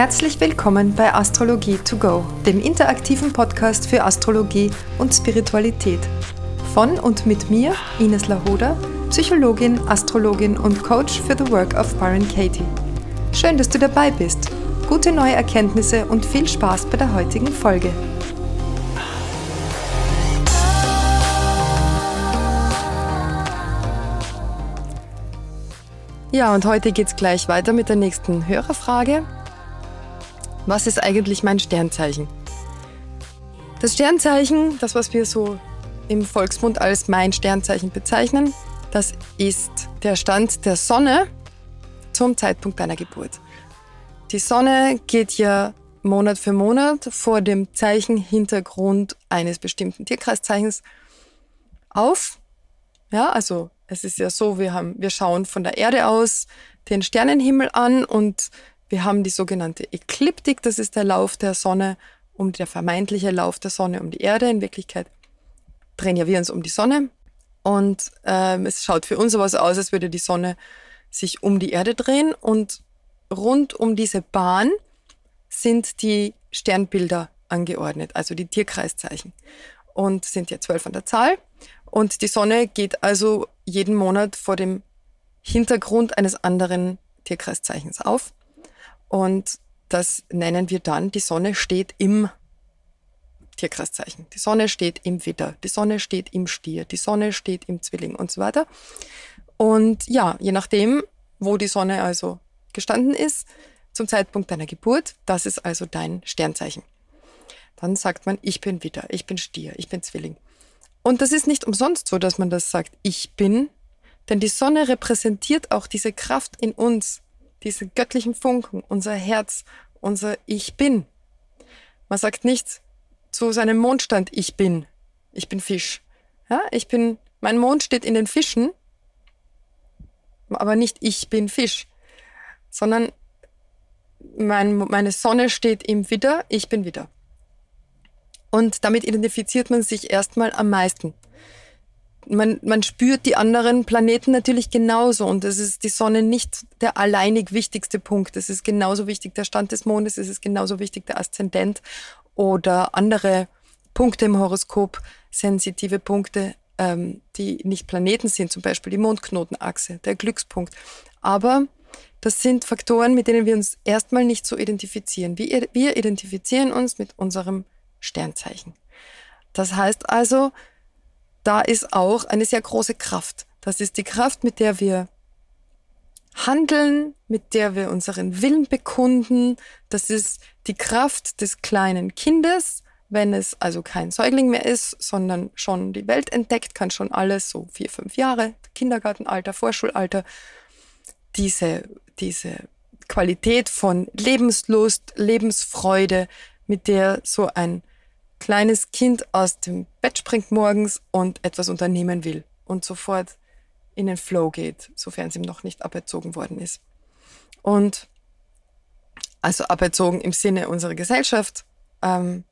Herzlich willkommen bei Astrologie to go, dem interaktiven Podcast für Astrologie und Spiritualität. Von und mit mir, Ines Lahoda, Psychologin, Astrologin und Coach für The Work of Byron Katie. Schön, dass du dabei bist. Gute neue Erkenntnisse und viel Spaß bei der heutigen Folge. Ja, und heute geht es gleich weiter mit der nächsten Hörerfrage. Was ist eigentlich mein Sternzeichen? Das Sternzeichen, das was wir so im Volksmund als mein Sternzeichen bezeichnen, das ist der Stand der Sonne zum Zeitpunkt deiner Geburt. Die Sonne geht ja Monat für Monat vor dem Zeichenhintergrund eines bestimmten Tierkreiszeichens auf. Ja, also es ist ja so, wir haben, wir schauen von der Erde aus den Sternenhimmel an und wir haben die sogenannte Ekliptik, das ist der Lauf der Sonne um der vermeintliche Lauf der Sonne um die Erde. In Wirklichkeit drehen ja wir uns um die Sonne. Und ähm, es schaut für uns aber so aus, als würde die Sonne sich um die Erde drehen. Und rund um diese Bahn sind die Sternbilder angeordnet, also die Tierkreiszeichen. Und sind ja zwölf an der Zahl. Und die Sonne geht also jeden Monat vor dem Hintergrund eines anderen Tierkreiszeichens auf. Und das nennen wir dann, die Sonne steht im Tierkreiszeichen. Die Sonne steht im Widder, die Sonne steht im Stier, die Sonne steht im Zwilling und so weiter. Und ja, je nachdem, wo die Sonne also gestanden ist, zum Zeitpunkt deiner Geburt, das ist also dein Sternzeichen. Dann sagt man, ich bin Widder, ich bin Stier, ich bin Zwilling. Und das ist nicht umsonst so, dass man das sagt, ich bin, denn die Sonne repräsentiert auch diese Kraft in uns, diese göttlichen Funken, unser Herz, unser Ich bin. Man sagt nicht zu seinem Mondstand Ich bin. Ich bin Fisch. Ja, ich bin, mein Mond steht in den Fischen, aber nicht ich bin Fisch, sondern mein, meine Sonne steht im Widder, ich bin Widder. Und damit identifiziert man sich erstmal am meisten man, man spürt die anderen Planeten natürlich genauso und es ist die Sonne nicht der alleinig wichtigste Punkt. Es ist genauso wichtig der Stand des Mondes, es ist genauso wichtig der Aszendent oder andere Punkte im Horoskop, sensitive Punkte, ähm, die nicht Planeten sind, zum Beispiel die Mondknotenachse, der Glückspunkt. Aber das sind Faktoren, mit denen wir uns erstmal nicht so identifizieren. Wir, wir identifizieren uns mit unserem Sternzeichen. Das heißt also, da ist auch eine sehr große Kraft. Das ist die Kraft, mit der wir handeln, mit der wir unseren Willen bekunden. Das ist die Kraft des kleinen Kindes, wenn es also kein Säugling mehr ist, sondern schon die Welt entdeckt, kann schon alles, so vier, fünf Jahre, Kindergartenalter, Vorschulalter, diese, diese Qualität von Lebenslust, Lebensfreude, mit der so ein kleines Kind aus dem Bett springt morgens und etwas unternehmen will und sofort in den Flow geht, sofern es ihm noch nicht aberzogen worden ist. Und also aberzogen im Sinne unserer Gesellschaft, ähm,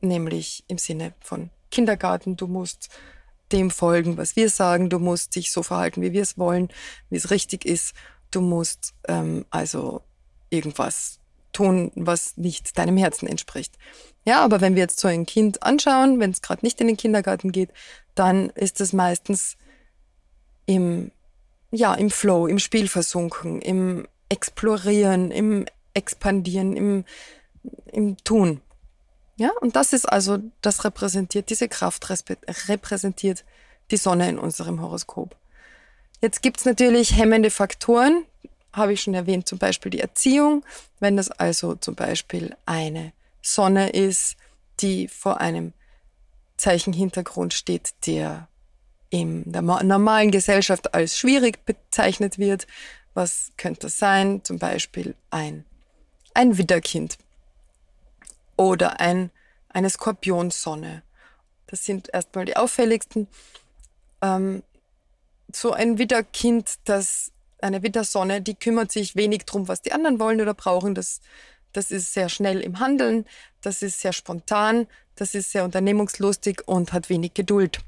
nämlich im Sinne von Kindergarten. Du musst dem folgen, was wir sagen. Du musst dich so verhalten, wie wir es wollen, wie es richtig ist. Du musst ähm, also irgendwas tun, was nicht deinem Herzen entspricht. Ja, aber wenn wir jetzt so ein Kind anschauen, wenn es gerade nicht in den Kindergarten geht, dann ist es meistens im, ja, im Flow, im Spiel versunken, im Explorieren, im Expandieren, im, im Tun. Ja, und das ist also, das repräsentiert, diese Kraft repräsentiert die Sonne in unserem Horoskop. Jetzt gibt's natürlich hemmende Faktoren, habe ich schon erwähnt, zum Beispiel die Erziehung. Wenn das also zum Beispiel eine Sonne ist, die vor einem Zeichenhintergrund steht, der in der normalen Gesellschaft als schwierig bezeichnet wird. Was könnte das sein? Zum Beispiel ein, ein Widderkind oder ein, eine Skorpionsonne. Das sind erstmal die auffälligsten. Ähm, so ein Widderkind, das eine Wintersonne, die kümmert sich wenig drum, was die anderen wollen oder brauchen. Das, das ist sehr schnell im Handeln, das ist sehr spontan, das ist sehr unternehmungslustig und hat wenig Geduld.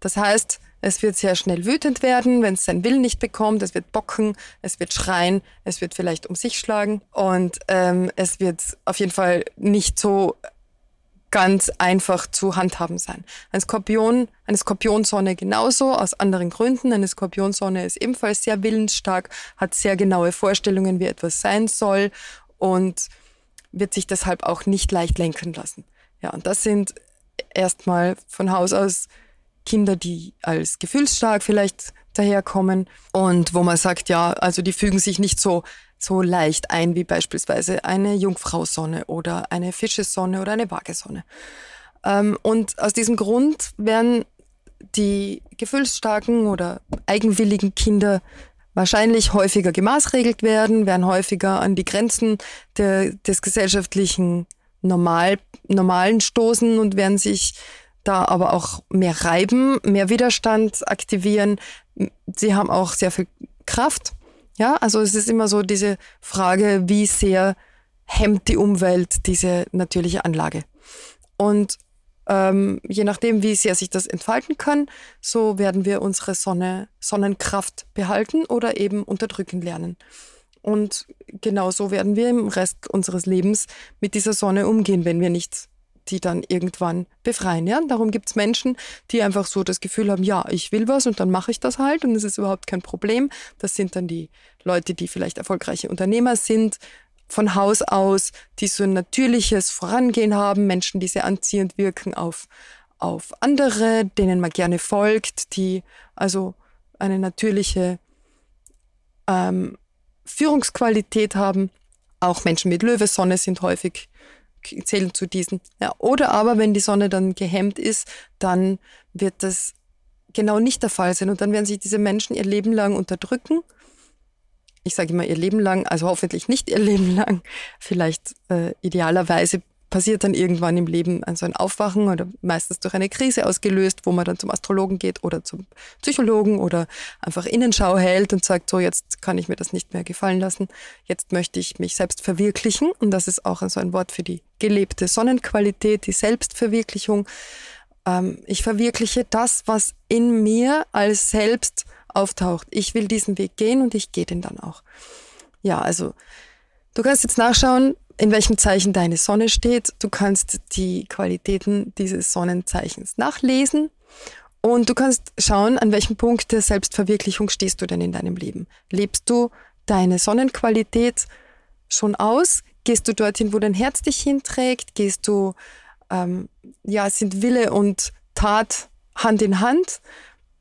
Das heißt, Es wird sehr schnell wütend werden, wenn es seinen Willen nicht bekommt. Es wird bocken, es wird schreien, es wird vielleicht um sich schlagen und ähm, es wird auf jeden Fall nicht so ganz einfach zu handhaben sein. Ein Skorpion, eine Skorpionsonne genauso, aus anderen Gründen. Eine Skorpionsonne ist ebenfalls sehr willensstark, hat sehr genaue Vorstellungen, wie etwas sein soll und wird sich deshalb auch nicht leicht lenken lassen. Ja, und das sind erstmal von Haus aus Kinder, die als gefühlsstark vielleicht daherkommen und wo man sagt, ja, also die fügen sich nicht so so leicht ein wie beispielsweise eine Jungfrausonne oder eine Fischesonne oder eine Waagesonne. Ähm, und aus diesem Grund werden die gefühlsstarken oder eigenwilligen Kinder wahrscheinlich häufiger gemaßregelt werden, werden häufiger an die Grenzen der, des gesellschaftlichen Normal, Normalen stoßen und werden sich da aber auch mehr reiben, mehr Widerstand aktivieren. Sie haben auch sehr viel Kraft. Ja, also es ist immer so diese Frage, wie sehr hemmt die Umwelt diese natürliche Anlage. Und ähm, je nachdem, wie sehr sich das entfalten kann, so werden wir unsere Sonne, Sonnenkraft behalten oder eben unterdrücken lernen. Und genauso werden wir im Rest unseres Lebens mit dieser Sonne umgehen, wenn wir nicht die dann irgendwann befreien. Ja? Darum gibt es Menschen, die einfach so das Gefühl haben, ja, ich will was und dann mache ich das halt und es ist überhaupt kein Problem. Das sind dann die Leute, die vielleicht erfolgreiche Unternehmer sind, von Haus aus, die so ein natürliches Vorangehen haben, Menschen, die sehr anziehend wirken auf, auf andere, denen man gerne folgt, die also eine natürliche ähm, Führungsqualität haben. Auch Menschen mit Löwesonne sind häufig zählen zu diesen. Ja, oder aber, wenn die Sonne dann gehemmt ist, dann wird das genau nicht der Fall sein. Und dann werden sich diese Menschen ihr Leben lang unterdrücken. Ich sage immer ihr Leben lang, also hoffentlich nicht ihr Leben lang. Vielleicht äh, idealerweise passiert dann irgendwann im Leben so ein Aufwachen oder meistens durch eine Krise ausgelöst, wo man dann zum Astrologen geht oder zum Psychologen oder einfach Innenschau hält und sagt, so jetzt kann ich mir das nicht mehr gefallen lassen, jetzt möchte ich mich selbst verwirklichen und das ist auch so ein Wort für die gelebte Sonnenqualität, die Selbstverwirklichung. Ähm, ich verwirkliche das, was in mir als selbst auftaucht. Ich will diesen Weg gehen und ich gehe den dann auch. Ja, also du kannst jetzt nachschauen, in welchem Zeichen deine Sonne steht. Du kannst die Qualitäten dieses Sonnenzeichens nachlesen und du kannst schauen, an welchem Punkt der Selbstverwirklichung stehst du denn in deinem Leben. Lebst du deine Sonnenqualität schon aus? Gehst du dorthin, wo dein Herz dich hinträgt? Gehst du, ähm, ja, sind Wille und Tat Hand in Hand?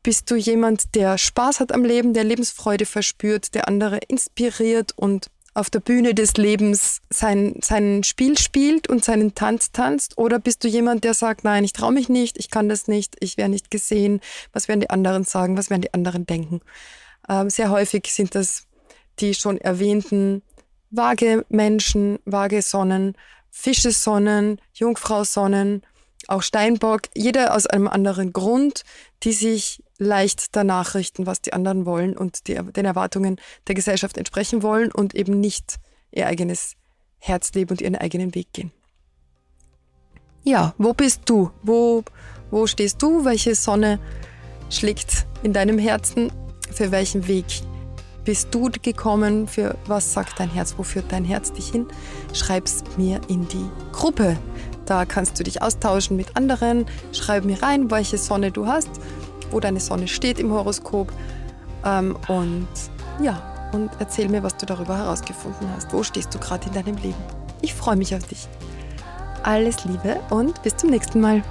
Bist du jemand, der Spaß hat am Leben, der Lebensfreude verspürt, der andere inspiriert und auf der Bühne des Lebens sein, sein Spiel spielt und seinen Tanz tanzt? Oder bist du jemand, der sagt, nein, ich traue mich nicht, ich kann das nicht, ich werde nicht gesehen, was werden die anderen sagen, was werden die anderen denken? Ähm, sehr häufig sind das die schon erwähnten vage Menschen, vage Sonnen, Fischesonnen, Jungfrausonnen, auch Steinbock, jeder aus einem anderen Grund, die sich leicht danach richten, was die anderen wollen und die, den Erwartungen der Gesellschaft entsprechen wollen und eben nicht ihr eigenes Herz leben und ihren eigenen Weg gehen. Ja, wo bist du? Wo, wo stehst du? Welche Sonne schlägt in deinem Herzen? Für welchen Weg bist du gekommen? Für was sagt dein Herz? Wo führt dein Herz dich hin? Schreib's mir in die Gruppe. Da kannst du dich austauschen mit anderen. Schreib mir rein, welche Sonne du hast wo deine Sonne steht im Horoskop. Ähm, und ja, und erzähl mir, was du darüber herausgefunden hast. Wo stehst du gerade in deinem Leben? Ich freue mich auf dich. Alles Liebe und bis zum nächsten Mal.